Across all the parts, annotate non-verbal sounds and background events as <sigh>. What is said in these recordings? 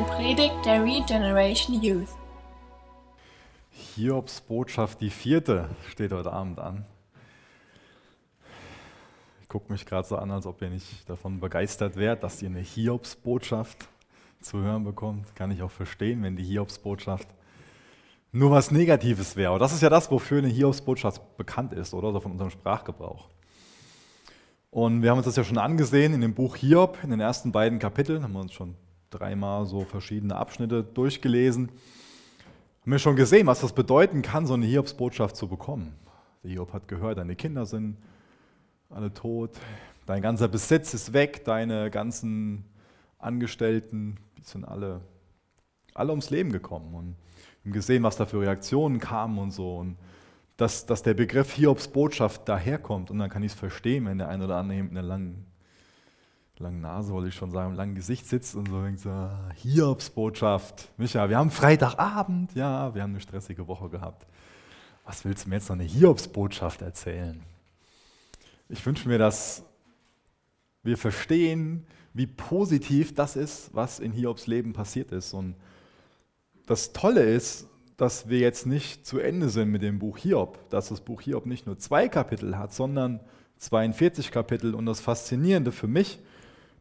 eine Predigt der Regeneration Youth. Hiobs Botschaft, die vierte, steht heute Abend an. Ich gucke mich gerade so an, als ob ihr nicht davon begeistert wärt, dass ihr eine Hiobs-Botschaft zu hören bekommt. Kann ich auch verstehen, wenn die Hiobs-Botschaft nur was Negatives wäre. Aber das ist ja das, wofür eine Hiobs-Botschaft bekannt ist, oder? oder von unserem Sprachgebrauch. Und wir haben uns das ja schon angesehen in dem Buch Hiob, in den ersten beiden Kapiteln, haben wir uns schon dreimal so verschiedene Abschnitte durchgelesen. Haben wir schon gesehen, was das bedeuten kann, so eine Hiobs-Botschaft zu bekommen. Der Hiob hat gehört, deine Kinder sind alle tot, dein ganzer Besitz ist weg, deine ganzen Angestellten, die sind alle, alle ums Leben gekommen. Und haben gesehen, was da für Reaktionen kamen und so. Und dass, dass der Begriff Hiobs Botschaft daherkommt. Und dann kann ich es verstehen, wenn der eine oder andere mit einer langen, langen Nase, wollte ich schon sagen, langen Gesicht sitzt und so denkt so, ah, Hiobs Botschaft. Micha, wir haben Freitagabend, ja, wir haben eine stressige Woche gehabt. Was willst du mir jetzt noch eine Hiobs Botschaft erzählen? Ich wünsche mir, dass wir verstehen, wie positiv das ist, was in Hiobs Leben passiert ist. Und das Tolle ist, dass wir jetzt nicht zu Ende sind mit dem Buch Hiob, dass das Buch Hiob nicht nur zwei Kapitel hat, sondern 42 Kapitel. Und das Faszinierende für mich,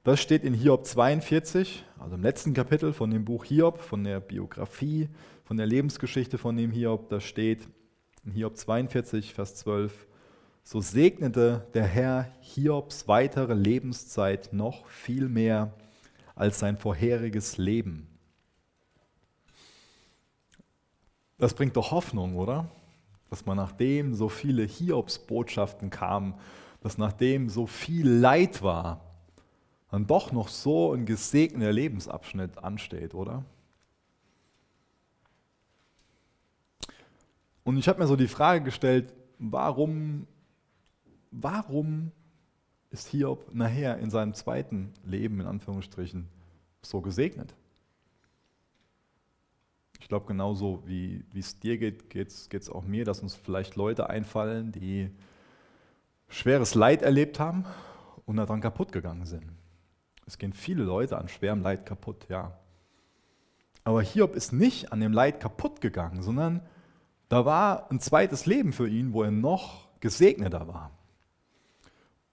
das steht in Hiob 42, also im letzten Kapitel von dem Buch Hiob, von der Biografie, von der Lebensgeschichte von dem Hiob. Da steht in Hiob 42, Vers 12, so segnete der Herr Hiobs weitere Lebenszeit noch viel mehr als sein vorheriges Leben. Das bringt doch Hoffnung, oder? Dass man nachdem so viele Hiobs-Botschaften kamen, dass nachdem so viel Leid war, dann doch noch so ein gesegneter Lebensabschnitt ansteht, oder? Und ich habe mir so die Frage gestellt, warum, warum ist Hiob nachher in seinem zweiten Leben, in Anführungsstrichen, so gesegnet? Ich glaube, genauso wie es dir geht, geht es auch mir, dass uns vielleicht Leute einfallen, die schweres Leid erlebt haben und daran kaputt gegangen sind. Es gehen viele Leute an schwerem Leid kaputt, ja. Aber Hiob ist nicht an dem Leid kaputt gegangen, sondern da war ein zweites Leben für ihn, wo er noch gesegneter war.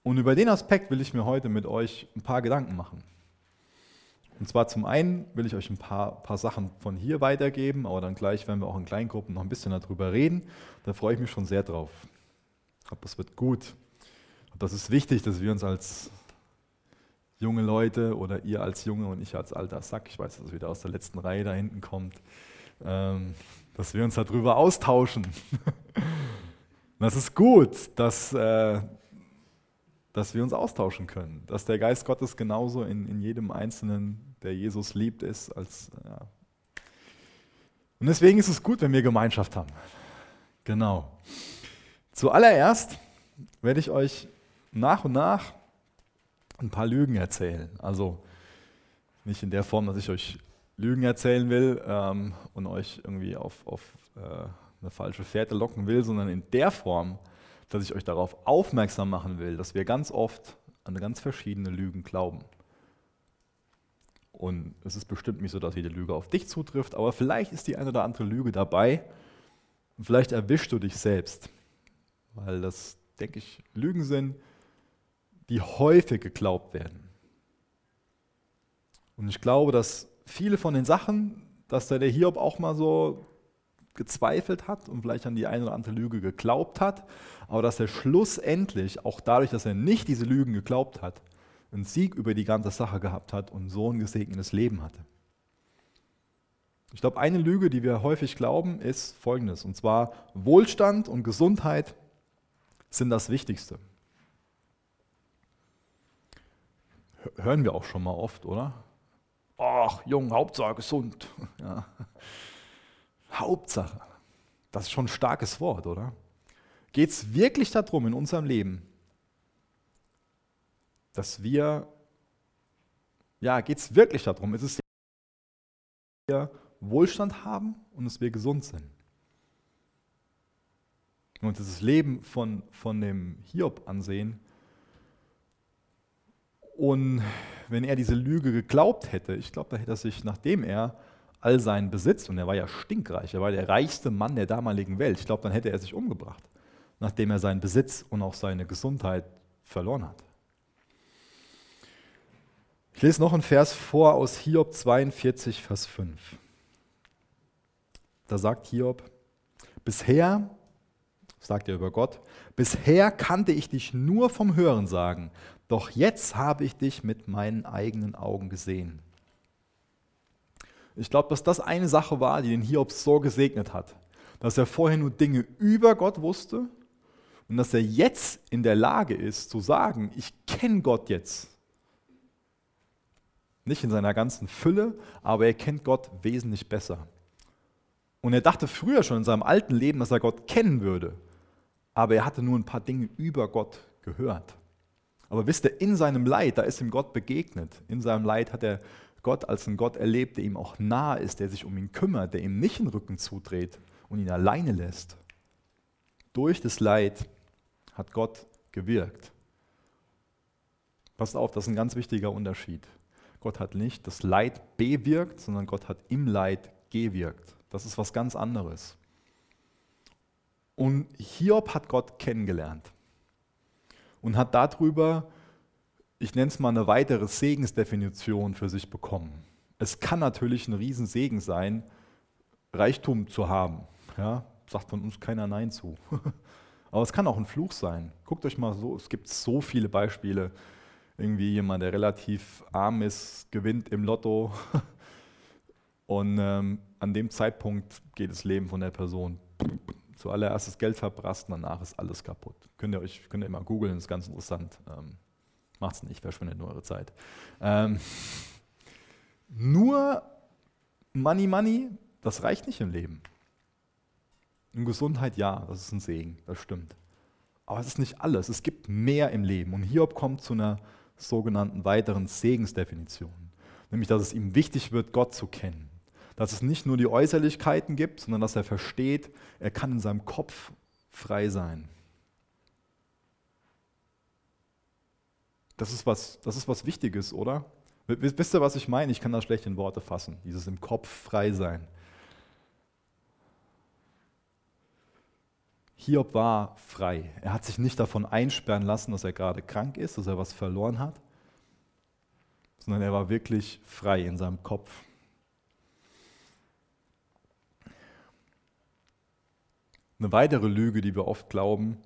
Und über den Aspekt will ich mir heute mit euch ein paar Gedanken machen. Und zwar zum einen will ich euch ein paar, paar Sachen von hier weitergeben, aber dann gleich werden wir auch in Kleingruppen noch ein bisschen darüber reden. Da freue ich mich schon sehr drauf. Ich glaube, das wird gut. Und das ist wichtig, dass wir uns als junge Leute oder ihr als Junge und ich als alter Sack, ich weiß, dass es wieder aus der letzten Reihe da hinten kommt, ähm, dass wir uns darüber austauschen. <laughs> Das ist gut, dass, äh, dass wir uns austauschen können, dass der Geist Gottes genauso in, in jedem Einzelnen, der Jesus liebt, ist. Als, ja. Und deswegen ist es gut, wenn wir Gemeinschaft haben. Genau. Zuallererst werde ich euch nach und nach ein paar Lügen erzählen. Also nicht in der Form, dass ich euch Lügen erzählen will ähm, und euch irgendwie auf, auf äh, eine falsche Fährte locken will, sondern in der Form, dass ich euch darauf aufmerksam machen will, dass wir ganz oft an ganz verschiedene Lügen glauben. Und es ist bestimmt nicht so, dass jede Lüge auf dich zutrifft, aber vielleicht ist die eine oder andere Lüge dabei und vielleicht erwischst du dich selbst, weil das, denke ich, Lügen sind, die häufig geglaubt werden. Und ich glaube, dass viele von den Sachen, dass da der Hiob auch mal so gezweifelt hat und vielleicht an die eine oder andere Lüge geglaubt hat, aber dass er schlussendlich, auch dadurch, dass er nicht diese Lügen geglaubt hat, einen Sieg über die ganze Sache gehabt hat und so ein gesegnetes Leben hatte. Ich glaube, eine Lüge, die wir häufig glauben, ist folgendes, und zwar Wohlstand und Gesundheit sind das Wichtigste. Hören wir auch schon mal oft, oder? Ach, jung, Hauptsache gesund. <laughs> Ja. Hauptsache. Das ist schon ein starkes Wort, oder? Geht es wirklich darum in unserem Leben, dass wir, ja, geht es wirklich darum, ist es, dass wir Wohlstand haben und dass wir gesund sind? Und dieses Leben von, von dem Hiob ansehen Und wenn er diese Lüge geglaubt hätte, ich glaube, da hätte er sich, nachdem er all seinen Besitz, und er war ja stinkreich, er war der reichste Mann der damaligen Welt, ich glaube, dann hätte er sich umgebracht, nachdem er seinen Besitz und auch seine Gesundheit verloren hat. Ich lese noch einen Vers vor aus Hiob 42, Vers 5. Da sagt Hiob, bisher, sagt er über Gott, bisher kannte ich dich nur vom Hören sagen, doch jetzt habe ich dich mit meinen eigenen Augen gesehen. Ich glaube, dass das eine Sache war, die den Hiob so gesegnet hat, dass er vorher nur Dinge über Gott wusste und dass er jetzt in der Lage ist zu sagen, ich kenne Gott jetzt. Nicht in seiner ganzen Fülle, aber er kennt Gott wesentlich besser. Und er dachte früher schon in seinem alten Leben, dass er Gott kennen würde, aber er hatte nur ein paar Dinge über Gott gehört. Aber wisst ihr, in seinem Leid, da ist ihm Gott begegnet. In seinem Leid hat er Gott als einen Gott erlebt, der ihm auch nahe ist, der sich um ihn kümmert, der ihm nicht den Rücken zudreht und ihn alleine lässt. Durch das Leid hat Gott gewirkt. Passt auf, das ist ein ganz wichtiger Unterschied. Gott hat nicht das Leid bewirkt, sondern Gott hat im Leid gewirkt. Das ist was ganz anderes. Und Hiob hat Gott kennengelernt und hat darüber, ich nenne es mal eine weitere Segensdefinition für sich bekommen. Es kann natürlich ein Riesensegen sein, Reichtum zu haben. Ja, sagt von uns keiner Nein zu. <laughs> Aber es kann auch ein Fluch sein. Guckt euch mal so, es gibt so viele Beispiele. Irgendwie jemand, der relativ arm ist, gewinnt im Lotto. <laughs> Und ähm, an dem Zeitpunkt geht das Leben von der Person zuallererst das Geld verprasst danach ist alles kaputt. Könnt ihr euch könnt ihr immer googeln, ist ganz interessant. Ähm, es nicht, verschwendet nur eure Zeit. Ähm, <laughs> nur Money, Money, das reicht nicht im Leben. In Gesundheit ja, das ist ein Segen, das stimmt. Aber es ist nicht alles, es gibt mehr im Leben. Und Hiob kommt zu einer sogenannten weiteren Segensdefinition, nämlich dass es ihm wichtig wird, Gott zu kennen dass es nicht nur die Äußerlichkeiten gibt, sondern dass er versteht, er kann in seinem Kopf frei sein. Das ist was, das ist was Wichtiges, oder? Wisst ihr, was ich meine? Ich kann das schlecht in Worte fassen, dieses im Kopf frei sein. Hiob war frei. Er hat sich nicht davon einsperren lassen, dass er gerade krank ist, dass er was verloren hat, sondern er war wirklich frei in seinem Kopf. Eine weitere Lüge, die wir oft glauben,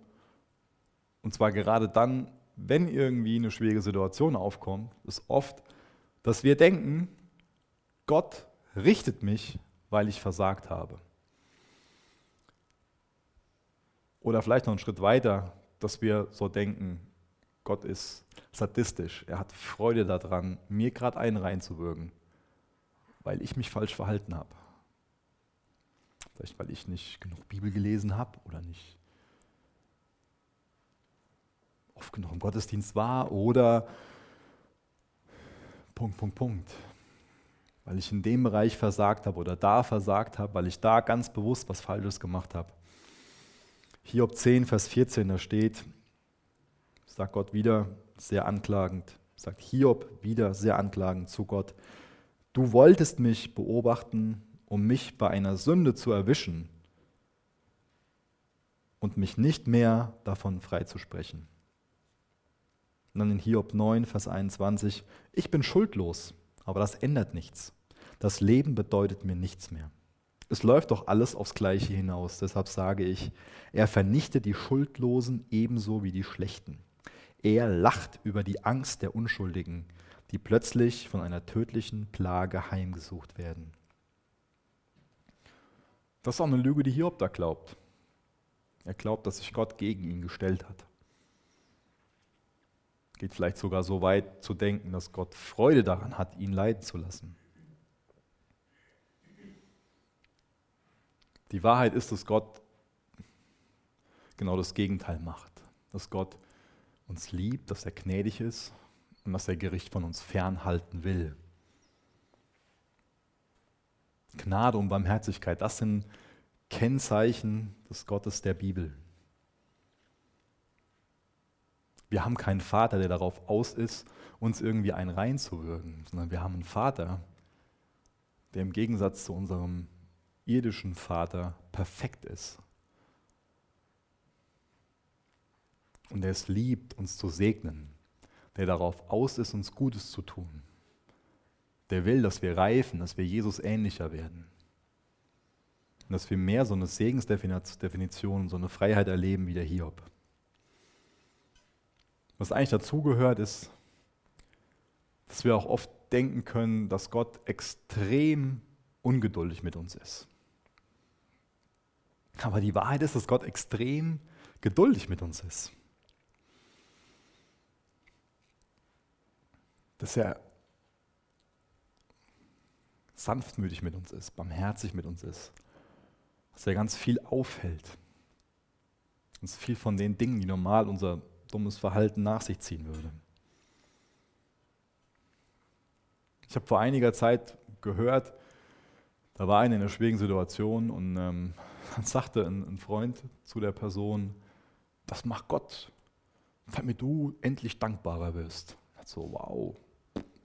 und zwar gerade dann, wenn irgendwie eine schwierige Situation aufkommt, ist oft, dass wir denken, Gott richtet mich, weil ich versagt habe. Oder vielleicht noch einen Schritt weiter, dass wir so denken, Gott ist sadistisch, er hat Freude daran, mir gerade einen reinzuwürgen, weil ich mich falsch verhalten habe. Vielleicht weil ich nicht genug Bibel gelesen habe oder nicht oft genug im Gottesdienst war oder Punkt, Punkt, Punkt. Weil ich in dem Bereich versagt habe oder da versagt habe, weil ich da ganz bewusst was Falsches gemacht habe. Hiob 10, Vers 14, da steht, sagt Gott wieder sehr anklagend, sagt Hiob wieder sehr anklagend zu Gott, du wolltest mich beobachten um mich bei einer Sünde zu erwischen und mich nicht mehr davon freizusprechen. Und dann in Hiob 9, Vers 21, ich bin schuldlos, aber das ändert nichts. Das Leben bedeutet mir nichts mehr. Es läuft doch alles aufs Gleiche hinaus. Deshalb sage ich, er vernichtet die Schuldlosen ebenso wie die Schlechten. Er lacht über die Angst der Unschuldigen, die plötzlich von einer tödlichen Plage heimgesucht werden. Das ist auch eine Lüge, die Hiob da glaubt. Er glaubt, dass sich Gott gegen ihn gestellt hat. Geht vielleicht sogar so weit zu denken, dass Gott Freude daran hat, ihn leiden zu lassen. Die Wahrheit ist, dass Gott genau das Gegenteil macht. Dass Gott uns liebt, dass er gnädig ist und dass er Gericht von uns fernhalten will. Gnade und Barmherzigkeit, das sind Kennzeichen des Gottes der Bibel. Wir haben keinen Vater, der darauf aus ist, uns irgendwie einen reinzuwürgen, sondern wir haben einen Vater, der im Gegensatz zu unserem irdischen Vater perfekt ist. Und der es liebt, uns zu segnen, der darauf aus ist, uns Gutes zu tun. Der will, dass wir reifen, dass wir Jesus ähnlicher werden. Und dass wir mehr so eine Segensdefinition, so eine Freiheit erleben wie der Hiob. Was eigentlich dazugehört, ist, dass wir auch oft denken können, dass Gott extrem ungeduldig mit uns ist. Aber die Wahrheit ist, dass Gott extrem geduldig mit uns ist. Dass er sanftmütig mit uns ist, barmherzig mit uns ist. Dass er ganz viel aufhält. Uns viel von den Dingen, die normal unser dummes Verhalten nach sich ziehen würde. Ich habe vor einiger Zeit gehört, da war eine in einer schwierigen Situation und ähm, <laughs> dann sagte ein, ein, Freund zu der Person, das macht Gott, damit du endlich dankbarer wirst. So, wow,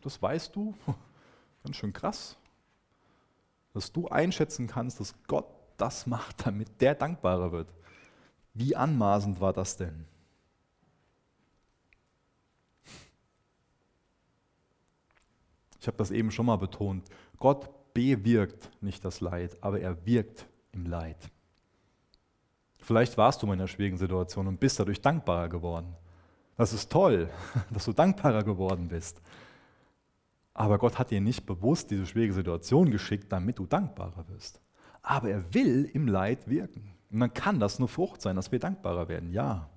das weißt du? <laughs> Ganz schön krass. Dass du einschätzen kannst, dass Gott das macht, damit der dankbarer wird. Wie anmaßend war das denn? Ich habe das eben schon mal betont. Gott bewirkt nicht das Leid, aber er wirkt im Leid. Vielleicht warst du in einer schwierigen Situation und bist dadurch dankbarer geworden. Das ist toll, <laughs> dass du dankbarer geworden bist. Aber Gott hat dir nicht bewusst diese schwierige Situation geschickt, damit du dankbarer wirst. Aber er will im Leid wirken. Und dann kann das nur Frucht sein, dass wir dankbarer werden. Ja.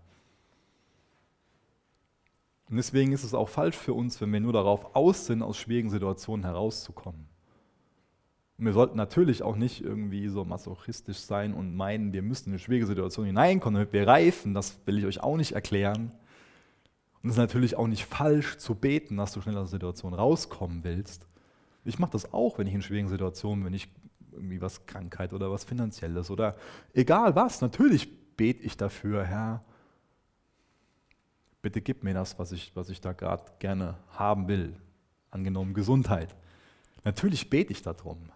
Und deswegen ist es auch falsch für uns, wenn wir nur darauf aus sind, aus schwierigen Situationen herauszukommen. Und wir sollten natürlich auch nicht irgendwie so masochistisch sein und meinen, wir müssen in eine schwierige Situation hineinkommen, damit wir reifen. Das will ich euch auch nicht erklären. Und es ist natürlich auch nicht falsch zu beten, dass du schnell aus der Situation rauskommen willst. Ich mache das auch, wenn ich in schwierigen Situationen, wenn ich irgendwie was Krankheit oder was Finanzielles oder egal was, natürlich bete ich dafür, Herr, bitte gib mir das, was ich, was ich da gerade gerne haben will. Angenommen Gesundheit. Natürlich bete ich darum.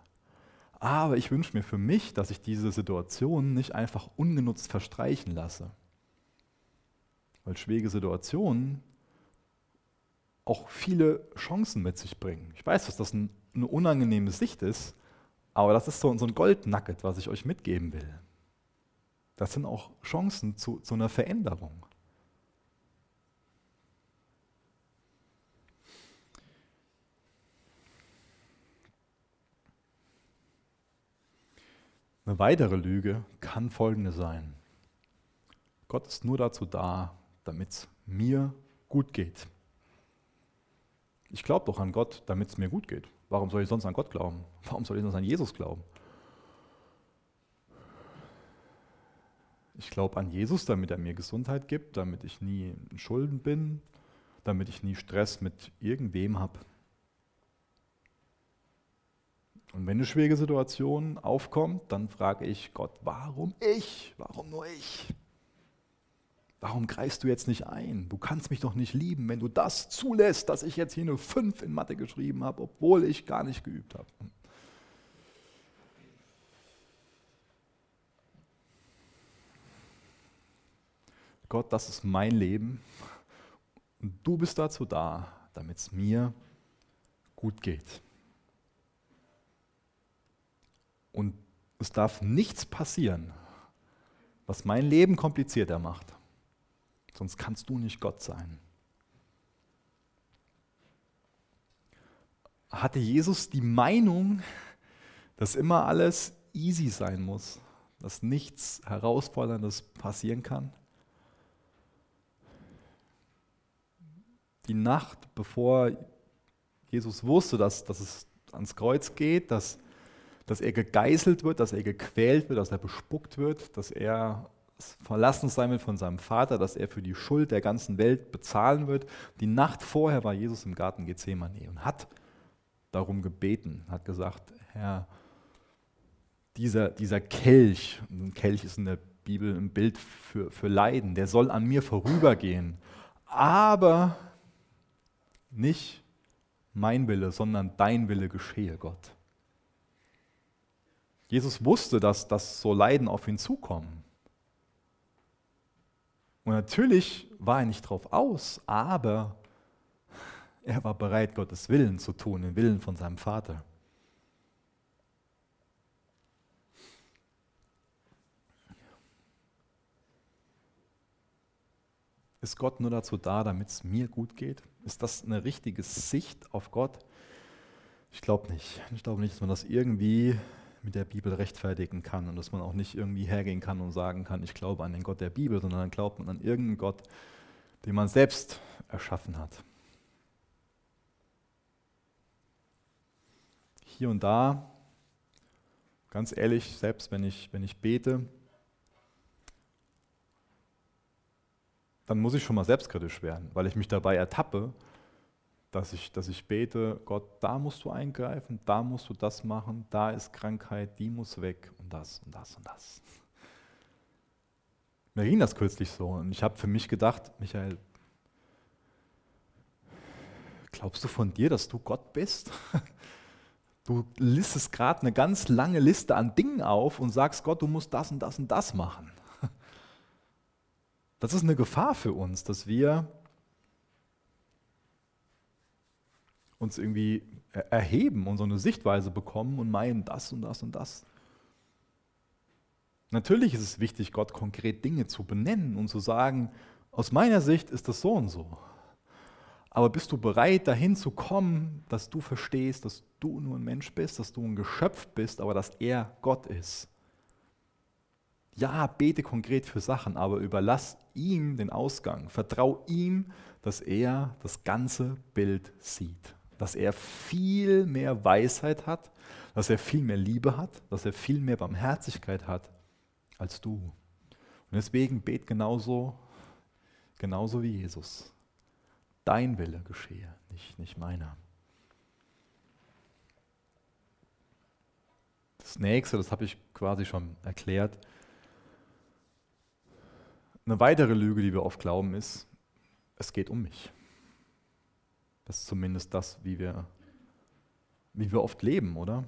Aber ich wünsche mir für mich, dass ich diese Situation nicht einfach ungenutzt verstreichen lasse. Weil schwierige Situationen auch viele Chancen mit sich bringen. Ich weiß, dass das eine unangenehme Sicht ist, aber das ist so, ein Goldnugget, was ich euch mitgeben will. Das sind auch Chancen zu, zu einer Veränderung. Eine weitere Lüge kann folgende sein. Gott ist nur dazu da, damit es mir gut geht. Ich glaube doch an Gott, damit es mir gut geht. Warum soll ich sonst an Gott glauben? <laughs> Warum soll ich sonst an Jesus glauben? Ich glaube an Jesus, damit er mir Gesundheit gibt, damit ich nie in Schulden bin, damit ich nie Stress mit irgendwem habe. Und wenn eine schwierige Situation aufkommt, dann frage ich Gott, warum ich? Warum nur ich? Warum greifst du jetzt nicht ein? Du kannst mich doch nicht lieben, wenn du das zulässt, dass ich jetzt hier nur fünf in Mathe geschrieben habe, obwohl ich gar nicht geübt habe. Gott, das ist mein Leben und du bist dazu da, damit es mir gut geht. Und es darf nichts passieren, was mein Leben komplizierter macht. Sonst kannst du nicht Gott sein. Hatte Jesus die Meinung, dass immer alles easy sein muss, dass nichts Herausforderndes passieren kann? Die Nacht, bevor Jesus wusste, dass, dass es ans Kreuz geht, dass dass er gegeißelt wird, dass er gequält wird, dass er bespuckt wird, dass er verlassen sein wird von seinem Vater, dass er für die Schuld der ganzen Welt bezahlen wird. Die Nacht vorher war Jesus im Garten Gethsemane und hat darum gebeten, hat gesagt, Herr, dieser, dieser Kelch, ein Kelch ist in der Bibel ein Bild für, für Leiden, der soll an mir vorübergehen, aber nicht mein Wille, sondern dein Wille geschehe, Gott. Jesus wusste, dass, dass so Leiden auf ihn zukommen. Und natürlich war er nicht drauf aus, aber er war bereit, Gottes Willen zu tun, den Willen von seinem Vater. Ist Gott nur dazu da, damit es mir gut geht? Ist das eine richtige Sicht auf Gott? Ich glaube nicht. Ich glaube nicht, dass man das irgendwie mit der Bibel rechtfertigen kann und dass man auch nicht irgendwie hergehen kann und sagen kann, ich glaube an den Gott der Bibel, sondern dann glaubt man an irgendeinen Gott, den man selbst erschaffen hat. Hier und da, ganz ehrlich, selbst wenn ich, wenn ich bete, dann muss ich schon mal selbstkritisch werden, weil ich mich dabei ertappe, dass ich, dass ich bete, Gott, da musst du eingreifen, da musst du das machen, da ist Krankheit, die muss weg und das und das und das. Mir ging das kürzlich so und ich habe für mich gedacht, Michael, glaubst du von dir, dass du Gott bist? <laughs> Du listest gerade eine ganz lange Liste an Dingen auf und sagst, Gott, du musst das und das und das machen. <laughs> Das ist eine Gefahr für uns, dass wir uns irgendwie erheben und so eine Sichtweise bekommen und meinen, das und das und das. Natürlich ist es wichtig, Gott konkret Dinge zu benennen und zu sagen, aus meiner Sicht ist das so und so. Aber bist du bereit, dahin zu kommen, dass du verstehst, dass du nur ein Mensch bist, dass du ein Geschöpf bist, aber dass er Gott ist? Ja, bete konkret für Sachen, aber überlass ihm den Ausgang. Vertrau ihm, dass er das ganze Bild sieht. Dass er viel mehr Weisheit hat, dass er viel mehr Liebe hat, dass er viel mehr Barmherzigkeit hat als du. Und deswegen bet genauso, genauso wie Jesus. Dein Wille geschehe, nicht, nicht meiner. Das nächste, das habe ich quasi schon erklärt, eine weitere Lüge, die wir oft glauben, ist, es geht um mich. Ist zumindest das, wie wir, wie wir oft leben, oder?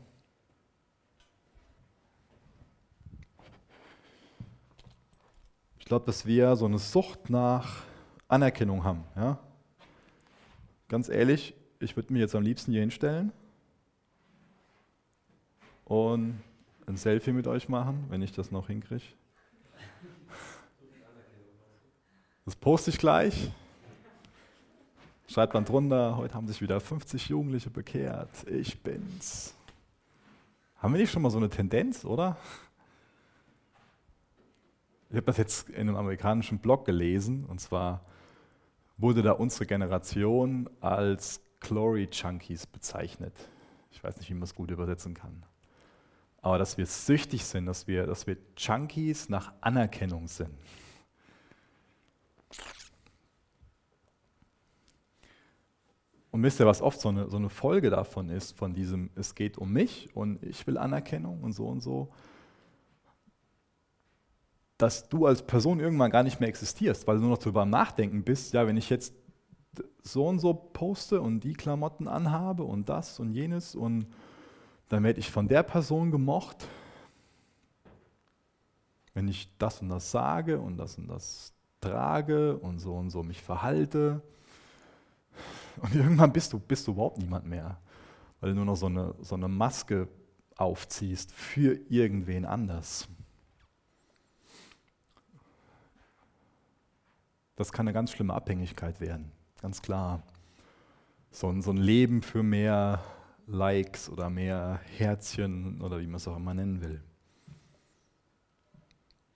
Ich glaube, dass wir so eine Sucht nach Anerkennung haben. Ja? Ganz ehrlich, ich würde mich jetzt am liebsten hier hinstellen und ein Selfie mit euch machen, wenn ich das noch hinkriege. Das poste ich gleich. Schreibt man drunter, heute haben sich wieder 50 Jugendliche bekehrt. Ich bin's. Haben wir nicht schon mal so eine Tendenz, oder? Ich habe das jetzt in einem amerikanischen Blog gelesen, und zwar wurde da unsere Generation als Glory Junkies bezeichnet. Ich weiß nicht, wie man es gut übersetzen kann. Aber dass wir süchtig sind, dass wir, dass wir Junkies nach Anerkennung sind. Und wisst ihr, was oft so eine, so eine Folge davon ist, von diesem, es geht um mich und ich will Anerkennung und so und so, dass du als Person irgendwann gar nicht mehr existierst, weil du nur noch darüber am Nachdenken bist, ja, wenn ich jetzt so und so poste und die Klamotten anhabe und das und jenes und dann werde ich von der Person gemocht. Wenn ich das und das sage und das und das trage und so und so mich verhalte, und irgendwann bist du, bist du überhaupt niemand mehr, weil du nur noch so eine, so eine Maske aufziehst für irgendwen anders. Das kann eine ganz schlimme Abhängigkeit werden, ganz klar. So ein, so ein Leben für mehr Likes oder mehr Herzchen oder wie man es auch immer nennen will.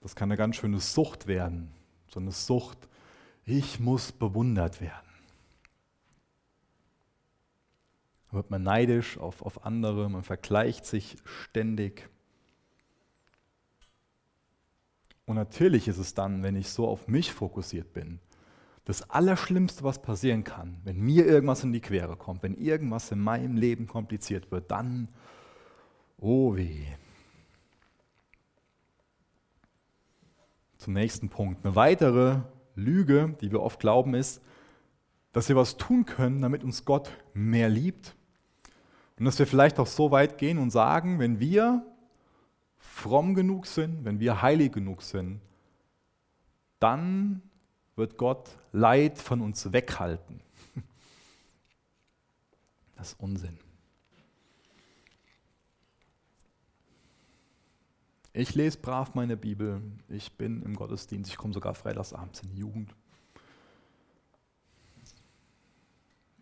Das kann eine ganz schöne Sucht werden. So eine Sucht, ich muss bewundert werden. Wird man neidisch auf, auf andere, man vergleicht sich ständig. Und natürlich ist es dann, wenn ich so auf mich fokussiert bin, das Allerschlimmste, was passieren kann, wenn mir irgendwas in die Quere kommt, wenn irgendwas in meinem Leben kompliziert wird, dann, oh weh. Zum nächsten Punkt. Eine weitere Lüge, die wir oft glauben, ist, dass wir was tun können, damit uns Gott mehr liebt. Und dass wir vielleicht auch so weit gehen und sagen, wenn wir fromm genug sind, wenn wir heilig genug sind, dann wird Gott Leid von uns weghalten. <laughs> Das ist Unsinn. Ich lese brav meine Bibel. Ich bin im Gottesdienst. Ich komme sogar freitagsabends in die Jugend.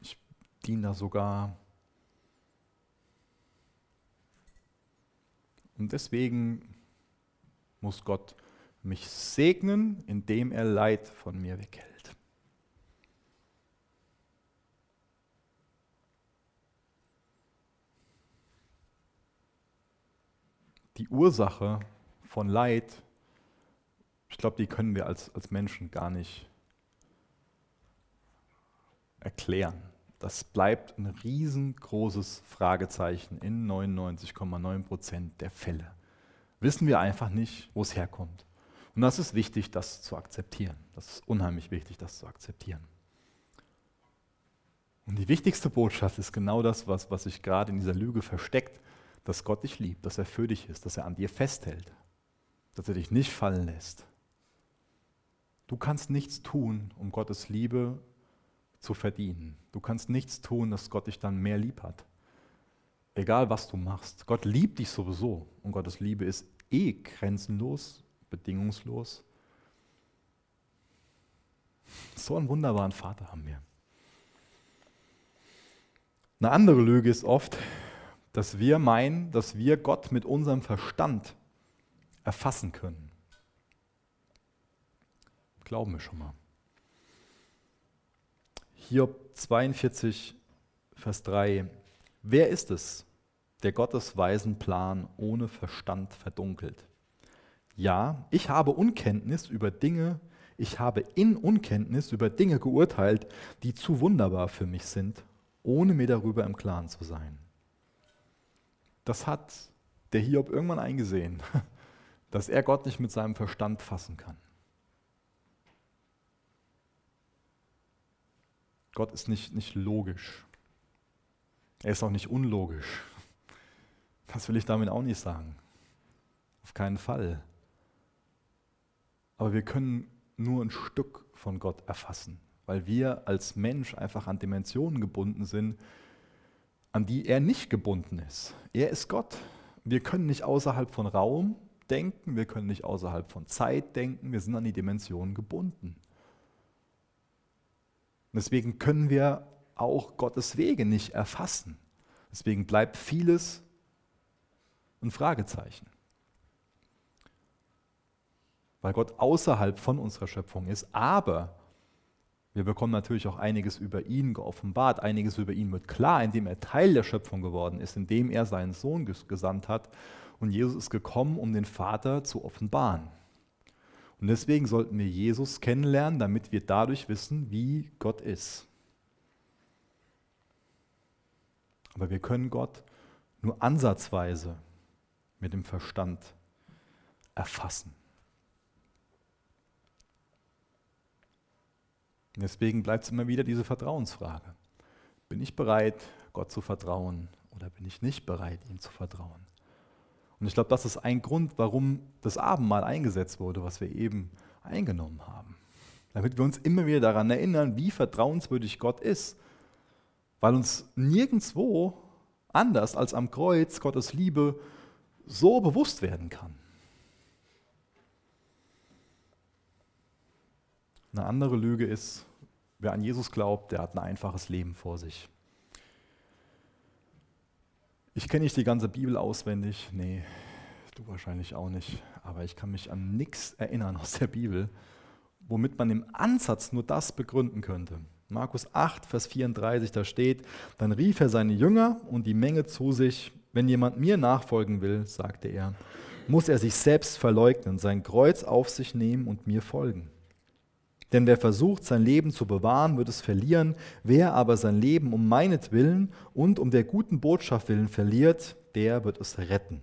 Ich diene da sogar. Und deswegen muss Gott mich segnen, indem er Leid von mir weghält. Die Ursache von Leid, ich glaube, die können wir als, als Menschen gar nicht erklären. Das bleibt ein riesengroßes Fragezeichen in 99,9 Prozent der Fälle. Wissen wir einfach nicht, wo es herkommt. Und das ist wichtig, das zu akzeptieren. Das ist unheimlich wichtig, das zu akzeptieren. Und die wichtigste Botschaft ist genau das, was, was sich gerade in dieser Lüge versteckt, dass Gott dich liebt, dass er für dich ist, dass er an dir festhält, dass er dich nicht fallen lässt. Du kannst nichts tun, um Gottes Liebe zu verdienen. Du kannst nichts tun, dass Gott dich dann mehr lieb hat. Egal was du machst. Gott liebt dich sowieso und Gottes Liebe ist eh grenzenlos bedingungslos. So einen wunderbaren Vater haben wir. Eine andere Lüge ist oft, dass wir meinen, dass wir Gott mit unserem Verstand erfassen können. Glauben wir schon mal. Hiob 42, Vers 3. Wer ist es, der Gottes weisen Plan ohne Verstand verdunkelt? Ja, ich habe Unkenntnis über Dinge, ich habe in Unkenntnis über Dinge geurteilt, die zu wunderbar für mich sind, ohne mir darüber im Klaren zu sein. Das hat der Hiob irgendwann eingesehen, <laughs> dass er Gott nicht mit seinem Verstand fassen kann. Gott ist nicht, nicht logisch. Er ist auch nicht unlogisch. Das will ich damit auch nicht sagen. Auf keinen Fall. Aber wir können nur ein Stück von Gott erfassen, weil wir als Mensch einfach an Dimensionen gebunden sind, an die er nicht gebunden ist. Er ist Gott. Wir können nicht außerhalb von Raum denken, wir können nicht außerhalb von Zeit denken, wir sind an die Dimensionen gebunden. Deswegen können wir auch Gottes Wege nicht erfassen. Deswegen bleibt vieles ein Fragezeichen weil Gott außerhalb von unserer Schöpfung ist. Aber wir bekommen natürlich auch einiges über ihn geoffenbart, einiges über ihn wird klar, indem er Teil der Schöpfung geworden ist, indem er seinen Sohn gesandt hat. Und Jesus ist gekommen, um den Vater zu offenbaren. Und deswegen sollten wir Jesus kennenlernen, damit wir dadurch wissen, wie Gott ist. Aber wir können Gott nur ansatzweise mit dem Verstand erfassen. Und deswegen bleibt es immer wieder diese Vertrauensfrage. Bin ich bereit, Gott zu vertrauen oder bin ich nicht bereit, ihm zu vertrauen? Und ich glaube, das ist ein Grund, warum das Abendmahl eingesetzt wurde, was wir eben eingenommen haben. Damit wir uns immer wieder daran erinnern, wie vertrauenswürdig Gott ist. Weil uns nirgendwo anders als am Kreuz Gottes Liebe so bewusst werden kann. Eine andere Lüge ist, wer an Jesus glaubt, der hat ein einfaches Leben vor sich. Ich kenne nicht die ganze Bibel auswendig, nee, du wahrscheinlich auch nicht, aber ich kann mich an nichts erinnern aus der Bibel, womit man im Ansatz nur das begründen könnte. Markus 8, Vers 34, da steht, dann rief er seine Jünger und die Menge zu sich, wenn jemand mir nachfolgen will, sagte er, muss er sich selbst verleugnen, sein Kreuz auf sich nehmen und mir folgen. Denn wer versucht, sein Leben zu bewahren, wird es verlieren. Wer aber sein Leben um meinetwillen und um der guten Botschaft willen verliert, der wird es retten.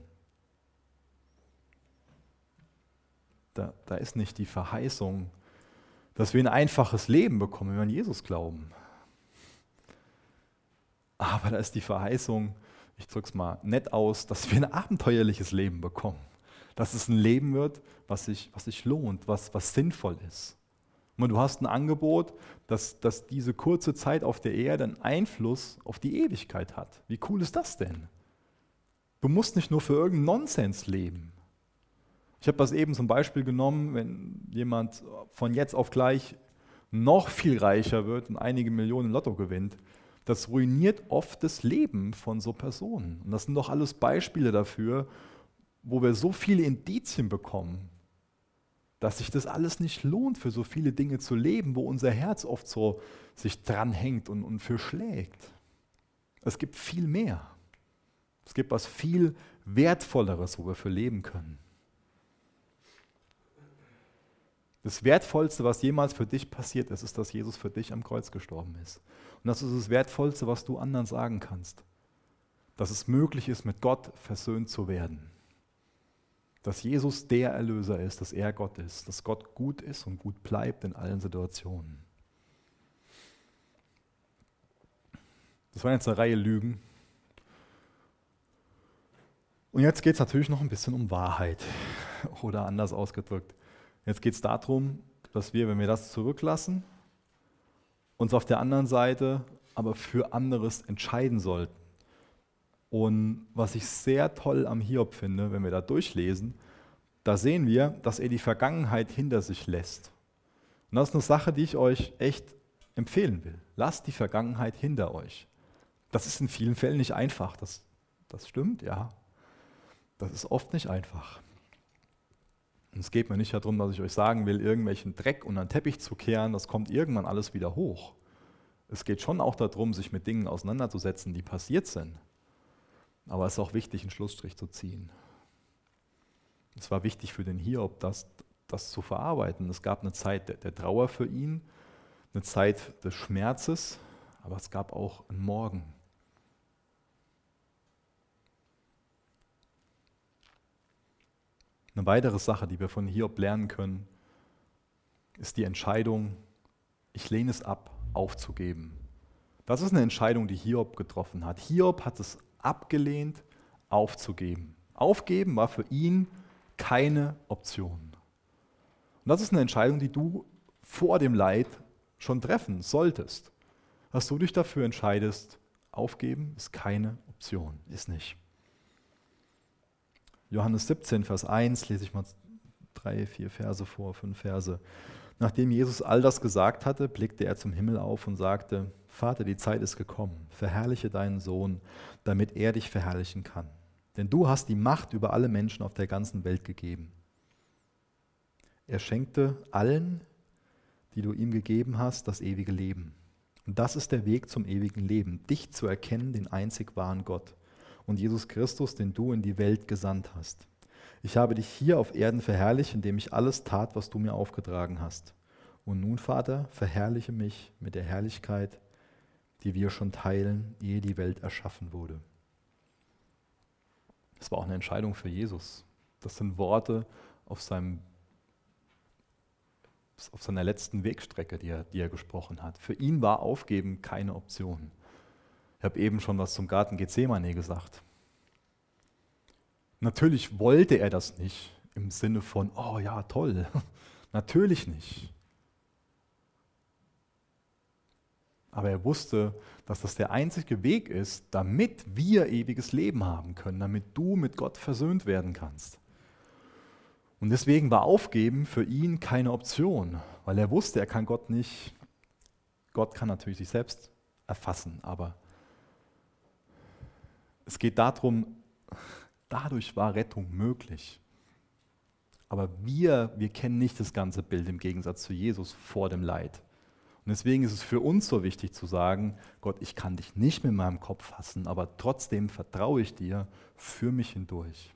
Da, da ist nicht die Verheißung, dass wir ein einfaches Leben bekommen, wenn wir an Jesus glauben. Aber da ist die Verheißung, ich drücke es mal nett aus, dass wir ein abenteuerliches Leben bekommen. Dass es ein Leben wird, was sich, was sich lohnt, was, was sinnvoll ist. Und du hast ein Angebot, dass, dass diese kurze Zeit auf der Erde einen Einfluss auf die Ewigkeit hat. Wie cool ist das denn? Du musst nicht nur für irgendeinen Nonsens leben. Ich habe das eben zum Beispiel genommen, wenn jemand von jetzt auf gleich noch viel reicher wird und einige Millionen Lotto gewinnt, das ruiniert oft das Leben von so Personen. Und das sind doch alles Beispiele dafür, wo wir so viele Indizien bekommen, dass sich das alles nicht lohnt, für so viele Dinge zu leben, wo unser Herz oft so sich dranhängt und, und für schlägt. Es gibt viel mehr. Es gibt was viel Wertvolleres, wo wir für leben können. Das Wertvollste, was jemals für dich passiert ist, ist, dass Jesus für dich am Kreuz gestorben ist. Und das ist das Wertvollste, was du anderen sagen kannst. Dass es möglich ist, mit Gott versöhnt zu werden. Dass Jesus der Erlöser ist, dass er Gott ist, dass Gott gut ist und gut bleibt in allen Situationen. Das waren jetzt eine Reihe Lügen. Und jetzt geht es natürlich noch ein bisschen um Wahrheit. <laughs> Oder anders ausgedrückt. Jetzt geht es darum, dass wir, wenn wir das zurücklassen, uns auf der anderen Seite aber für anderes entscheiden sollten. Und was ich sehr toll am Hiob finde, wenn wir da durchlesen, da sehen wir, dass er die Vergangenheit hinter sich lässt. Und das ist eine Sache, die ich euch echt empfehlen will. Lasst die Vergangenheit hinter euch. Das ist in vielen Fällen nicht einfach. Das, das stimmt, ja. Das ist oft nicht einfach. Und es geht mir nicht darum, dass ich euch sagen will, irgendwelchen Dreck unter den Teppich zu kehren, das kommt irgendwann alles wieder hoch. Es geht schon auch darum, sich mit Dingen auseinanderzusetzen, die passiert sind. Aber es ist auch wichtig, einen Schlussstrich zu ziehen. Es war wichtig für den Hiob, das, das zu verarbeiten. Es gab eine Zeit der, der Trauer für ihn, eine Zeit des Schmerzes, aber es gab auch einen Morgen. Eine weitere Sache, die wir von Hiob lernen können, ist die Entscheidung, ich lehne es ab, aufzugeben. Das ist eine Entscheidung, die Hiob getroffen hat. Hiob hat es abgelehnt, aufzugeben. Aufgeben war für ihn keine Option. Und das ist eine Entscheidung, die du vor dem Leid schon treffen solltest. Dass du dich dafür entscheidest, aufgeben ist keine Option, ist nicht. Johannes 17, Vers 1, lese ich mal drei, vier Verse vor, fünf Verse. Nachdem Jesus all das gesagt hatte, blickte er zum Himmel auf und sagte, Vater, die Zeit ist gekommen, verherrliche deinen Sohn, damit er dich verherrlichen kann. Denn du hast die Macht über alle Menschen auf der ganzen Welt gegeben. Er schenkte allen, die du ihm gegeben hast, das ewige Leben. Und das ist der Weg zum ewigen Leben, dich zu erkennen, den einzig wahren Gott und Jesus Christus, den du in die Welt gesandt hast. Ich habe dich hier auf Erden verherrlicht, indem ich alles tat, was du mir aufgetragen hast. Und nun, Vater, verherrliche mich mit der Herrlichkeit, die wir schon teilen, ehe die Welt erschaffen wurde. Das war auch eine Entscheidung für Jesus. Das sind Worte auf, seinem, auf seiner letzten Wegstrecke, die er, die er gesprochen hat. Für ihn war Aufgeben keine Option. Ich habe eben schon was zum Garten Gethsemane gesagt. Natürlich wollte er das nicht im Sinne von, oh ja, toll. <laughs> Natürlich nicht. Aber er wusste, dass das der einzige Weg ist, damit wir ewiges Leben haben können, damit du mit Gott versöhnt werden kannst. Und deswegen war Aufgeben für ihn keine Option, weil er wusste, er kann Gott nicht, Gott kann natürlich sich selbst erfassen, aber es geht darum, dadurch war Rettung möglich. Aber wir, wir kennen nicht das ganze Bild im Gegensatz zu Jesus vor dem Leid. Und deswegen ist es für uns so wichtig zu sagen, Gott, ich kann dich nicht mit meinem Kopf fassen, aber trotzdem vertraue ich dir, für mich hindurch.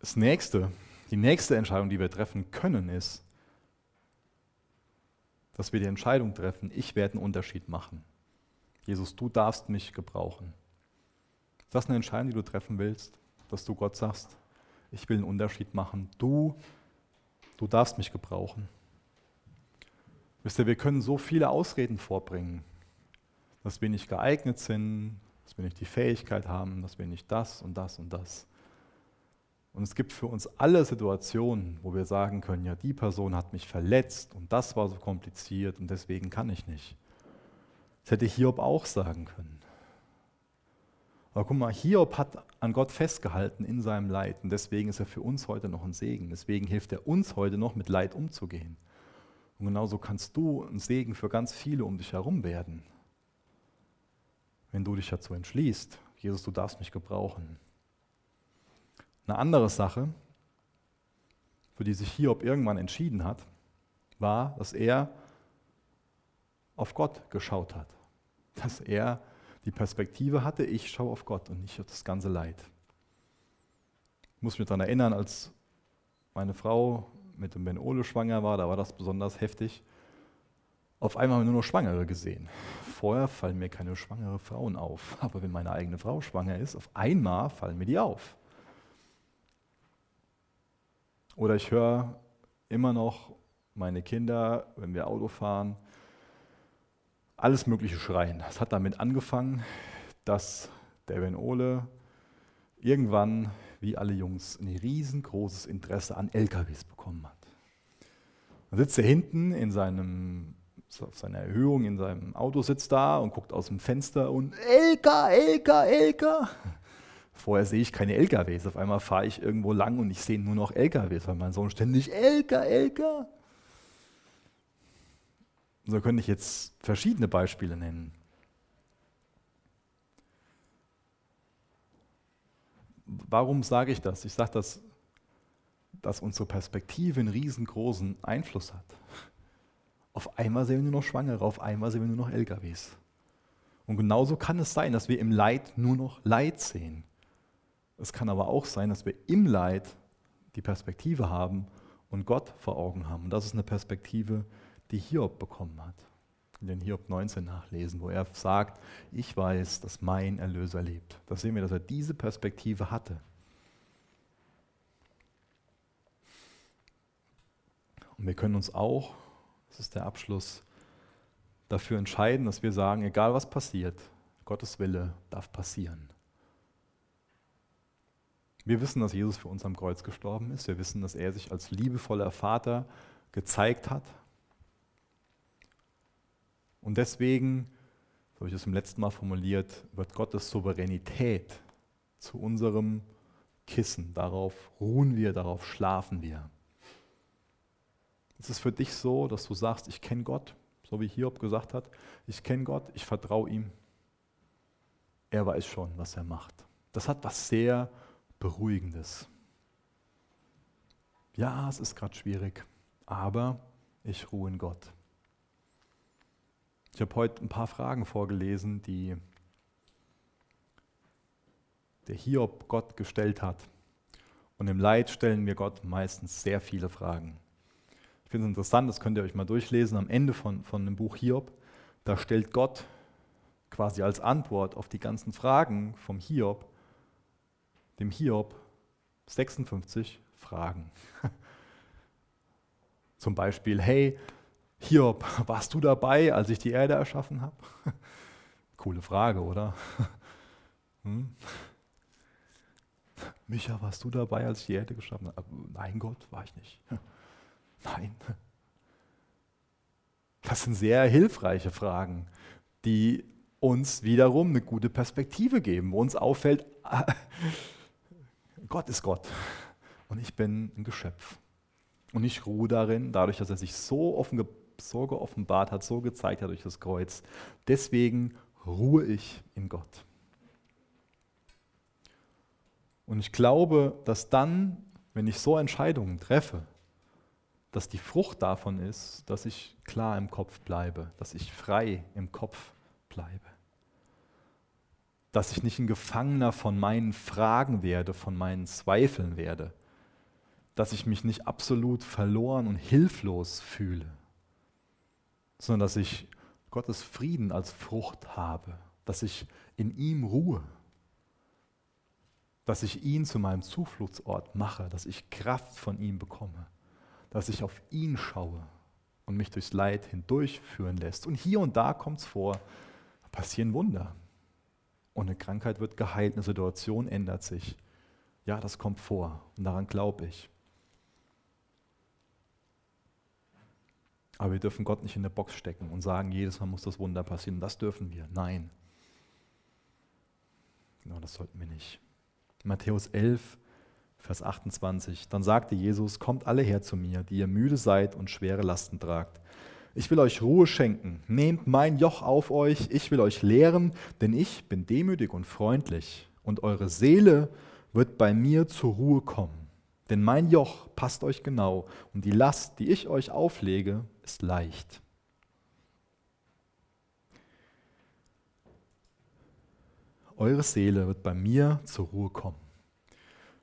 Das nächste, die nächste Entscheidung, die wir treffen können, ist, dass wir die Entscheidung treffen, ich werde einen Unterschied machen. Jesus, du darfst mich gebrauchen. Ist das eine Entscheidung, die du treffen willst, dass du Gott sagst, ich will einen Unterschied machen, du, du darfst mich gebrauchen. Wisst ihr, wir können so viele Ausreden vorbringen, dass wir nicht geeignet sind, dass wir nicht die Fähigkeit haben, dass wir nicht das und das und das. Und es gibt für uns alle Situationen, wo wir sagen können, ja, die Person hat mich verletzt und das war so kompliziert und deswegen kann ich nicht. Das hätte Hiob auch sagen können. Aber guck mal, Hiob hat an Gott festgehalten in seinem Leid und deswegen ist er für uns heute noch ein Segen. Deswegen hilft er uns heute noch mit Leid umzugehen. Und genauso kannst du ein Segen für ganz viele um dich herum werden wenn du dich dazu entschließt, Jesus, du darfst mich gebrauchen. Eine andere Sache, für die sich Hiob irgendwann entschieden hat, war, dass er auf Gott geschaut hat. Dass er die Perspektive hatte, ich schaue auf Gott und nicht auf das ganze Leid. Ich muss mich daran erinnern, als meine Frau mit dem Ben Ole schwanger war, da war das besonders heftig. Auf einmal haben wir nur noch Schwangere gesehen. Vorher fallen mir keine schwangere Frauen auf. Aber wenn meine eigene Frau schwanger ist, auf einmal fallen mir die auf. Oder ich höre immer noch meine Kinder, wenn wir Auto fahren, alles Mögliche schreien. Es hat damit angefangen, dass der Ben Ole irgendwann, wie alle Jungs, ein riesengroßes Interesse an LKWs bekommen hat. Dann sitzt er hinten in seinem auf seiner Erhöhung in seinem Auto sitzt da und guckt aus dem Fenster und Elka, Elka, Elka. Vorher sehe ich keine LKWs. Auf einmal fahre ich irgendwo lang und ich sehe nur noch LKWs, weil mein Sohn ständig Elka, Elka. So könnte ich jetzt verschiedene Beispiele nennen. Warum sage ich das? Ich sage das, dass unsere Perspektive einen riesengroßen Einfluss hat. Auf einmal sehen wir nur noch Schwangere, auf einmal sehen wir nur noch LKWs. Und genauso kann es sein, dass wir im Leid nur noch Leid sehen. Es kann aber auch sein, dass wir im Leid die Perspektive haben und Gott vor Augen haben. Und das ist eine Perspektive, die Hiob bekommen hat. In den Hiob 19 nachlesen, wo er sagt, ich weiß, dass mein Erlöser lebt. Da sehen wir, dass er diese Perspektive hatte. Und wir können uns auch das ist der Abschluss, dafür entscheiden, dass wir sagen, egal was passiert, Gottes Wille darf passieren. Wir wissen, dass Jesus für uns am Kreuz gestorben ist. Wir wissen, dass er sich als liebevoller Vater gezeigt hat. Und deswegen, so habe ich es im letzten Mal formuliert, wird Gottes Souveränität zu unserem Kissen. Darauf ruhen wir, darauf schlafen wir. Ist es für dich so, dass du sagst, ich kenne Gott, so wie Hiob gesagt hat, ich kenne Gott, ich vertraue ihm. Er weiß schon, was er macht. Das hat was sehr Beruhigendes. Ja, es ist gerade schwierig, aber ich ruhe in Gott. Ich habe heute ein paar Fragen vorgelesen, die der Hiob Gott gestellt hat. Und im Leid stellen wir Gott meistens sehr viele Fragen. Ich finde es interessant, das könnt ihr euch mal durchlesen am Ende von, von dem Buch Hiob. Da stellt Gott quasi als Antwort auf die ganzen Fragen vom Hiob, dem Hiob 56 Fragen. <laughs> Zum Beispiel, hey, Hiob, <laughs> warst du dabei, als ich die Erde erschaffen habe? <laughs> Coole Frage, oder? <laughs> Hm? Micha, warst du dabei, als ich die Erde geschaffen habe? Nein, Gott, war ich nicht. Nein. Das sind sehr hilfreiche Fragen, die uns wiederum eine gute Perspektive geben, wo uns auffällt, Gott ist Gott und ich bin ein Geschöpf. Und ich ruhe darin, dadurch, dass er sich so, offen, so geoffenbart hat, so gezeigt hat durch das Kreuz. Deswegen ruhe ich in Gott. Und ich glaube, dass dann, wenn ich so Entscheidungen treffe, dass die Frucht davon ist, dass ich klar im Kopf bleibe, dass ich frei im Kopf bleibe. Dass ich nicht ein Gefangener von meinen Fragen werde, von meinen Zweifeln werde. Dass ich mich nicht absolut verloren und hilflos fühle, sondern dass ich Gottes Frieden als Frucht habe, dass ich in ihm ruhe, dass ich ihn zu meinem Zufluchtsort mache, dass ich Kraft von ihm bekomme dass ich auf ihn schaue und mich durchs Leid hindurchführen lässt. Und hier und da kommt es vor, passieren Wunder. Und eine Krankheit wird geheilt, eine Situation ändert sich. Ja, das kommt vor und daran glaube ich. Aber wir dürfen Gott nicht in eine Box stecken und sagen, jedes Mal muss das Wunder passieren. Das dürfen wir. Nein. Genau, das sollten wir nicht. Matthäus 11, Vers 28. Dann sagte Jesus, kommt alle her zu mir, die ihr müde seid und schwere Lasten tragt. Ich will euch Ruhe schenken. Nehmt mein Joch auf euch. Ich will euch lehren, denn ich bin demütig und freundlich. Und eure Seele wird bei mir zur Ruhe kommen. Denn mein Joch passt euch genau und die Last, die ich euch auflege, ist leicht. Eure Seele wird bei mir zur Ruhe kommen.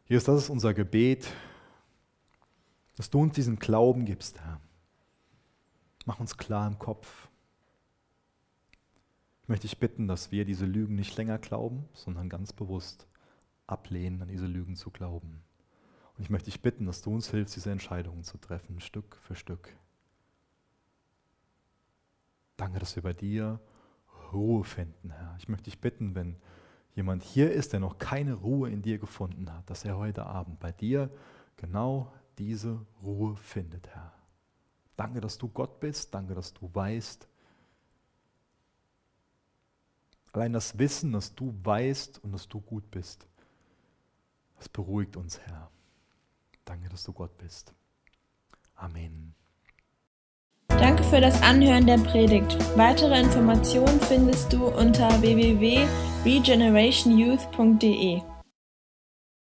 Jesus, das ist unser Gebet, dass du uns diesen Glauben gibst, Herr. Mach uns klar im Kopf. Ich möchte dich bitten, dass wir diese Lügen nicht länger glauben, sondern ganz bewusst ablehnen, an diese Lügen zu glauben. Und ich möchte dich bitten, dass du uns hilfst, diese Entscheidungen zu treffen, Stück für Stück. Danke, dass wir bei dir Ruhe finden, Herr. Ich möchte dich bitten, wenn jemand hier ist, der noch keine Ruhe in dir gefunden hat, dass er heute Abend bei dir genau diese Ruhe findet, Herr. Danke, dass du Gott bist. Danke, dass du weißt. Allein das Wissen, dass du weißt und dass du gut bist, das beruhigt uns, Herr. Danke, dass du Gott bist. Amen. Danke für das Anhören der Predigt. Weitere Informationen findest du unter www.regenerationyouth.de.